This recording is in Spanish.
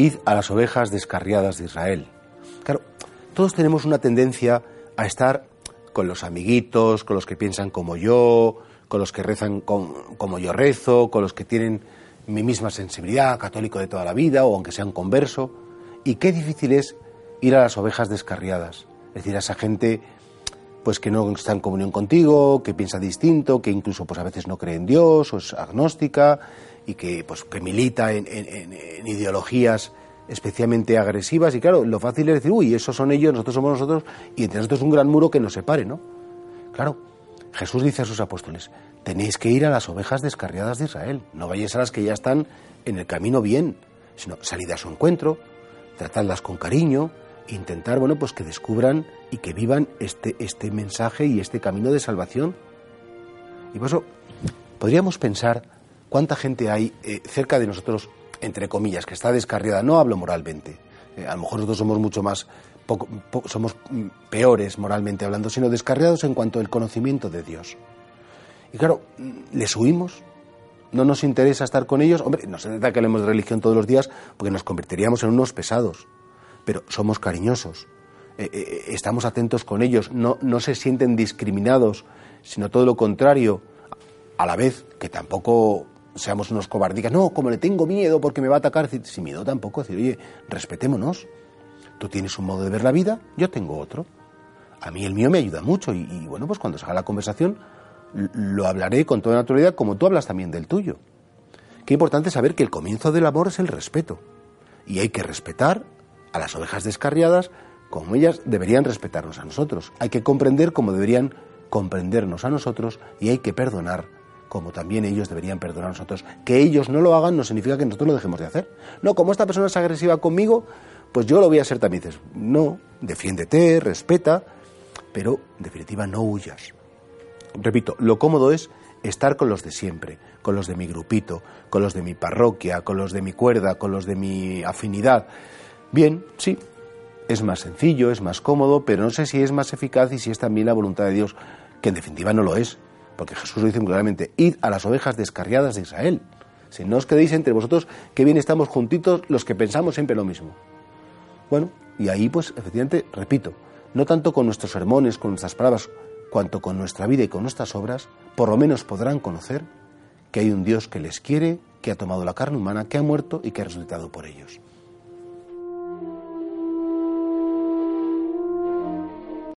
id a las ovejas descarriadas de Israel. Claro, todos tenemos una tendencia a estar con los amiguitos, con los que piensan como yo, con los que rezan como yo rezo, con los que tienen mi misma sensibilidad, católico de toda la vida, o aunque sean converso. Y qué difícil es ir a las ovejas descarriadas, es decir, a esa gente pues que no está en comunión contigo, que piensa distinto, que incluso pues a veces no cree en Dios o es agnóstica y que pues que milita en, en ideologías especialmente agresivas y claro, lo fácil es decir, uy, esos son ellos, nosotros somos nosotros y entre nosotros un gran muro que nos separe, ¿no? Claro, Jesús dice a sus apóstoles, tenéis que ir a las ovejas descarriadas de Israel, no vayáis a las que ya están en el camino bien, sino salid a su encuentro, tratadlas con cariño, intentar, bueno, pues que descubran y que vivan este, este mensaje y este camino de salvación. Y por eso podríamos pensar cuánta gente hay eh, cerca de nosotros, entre comillas, que está descarriada, no hablo moralmente, eh, a lo mejor nosotros somos mucho más, somos peores moralmente hablando, sino descarriados en cuanto al conocimiento de Dios. Y claro, les huimos, no nos interesa estar con ellos. Hombre, no se trata que hablemos de religión todos los días porque nos convertiríamos en unos pesados, pero somos cariñosos, eh, eh, estamos atentos con ellos, no, no se sienten discriminados, sino todo lo contrario, a la vez que tampoco seamos unos cobardicas, no, como le tengo miedo porque me va a atacar, sin miedo tampoco, decir, oye, respetémonos, tú tienes un modo de ver la vida, yo tengo otro. A mí el mío me ayuda mucho y, bueno, pues cuando salga la conversación lo hablaré con toda naturalidad como tú hablas también del tuyo. Qué importante saber que el comienzo del amor es el respeto. Y hay que respetar a las ovejas descarriadas como ellas deberían respetarnos a nosotros. Hay que comprender como deberían comprendernos a nosotros y hay que perdonar como también ellos deberían perdonar a nosotros. Que ellos no lo hagan no significa que nosotros lo dejemos de hacer. No, como esta persona es agresiva conmigo, pues yo lo voy a hacer también. no, defiéndete, respeta, pero en definitiva no huyas. Repito, lo cómodo es estar con los de siempre, con los de mi grupito, con los de mi parroquia, con los de mi cuerda, con los de mi afinidad. Bien, sí, es más sencillo, es más cómodo, pero no sé si es más eficaz y si es también la voluntad de Dios, que en definitiva no lo es, porque Jesús lo dice claramente, id a las ovejas descarriadas de Israel. Si no os quedéis entre vosotros, que bien estamos juntitos los que pensamos siempre lo mismo. Bueno, y ahí pues efectivamente, repito, no tanto con nuestros sermones, con nuestras palabras, cuanto con nuestra vida y con nuestras obras, por lo menos podrán conocer que hay un Dios que les quiere, que ha tomado la carne humana, que ha muerto y que ha resucitado por ellos.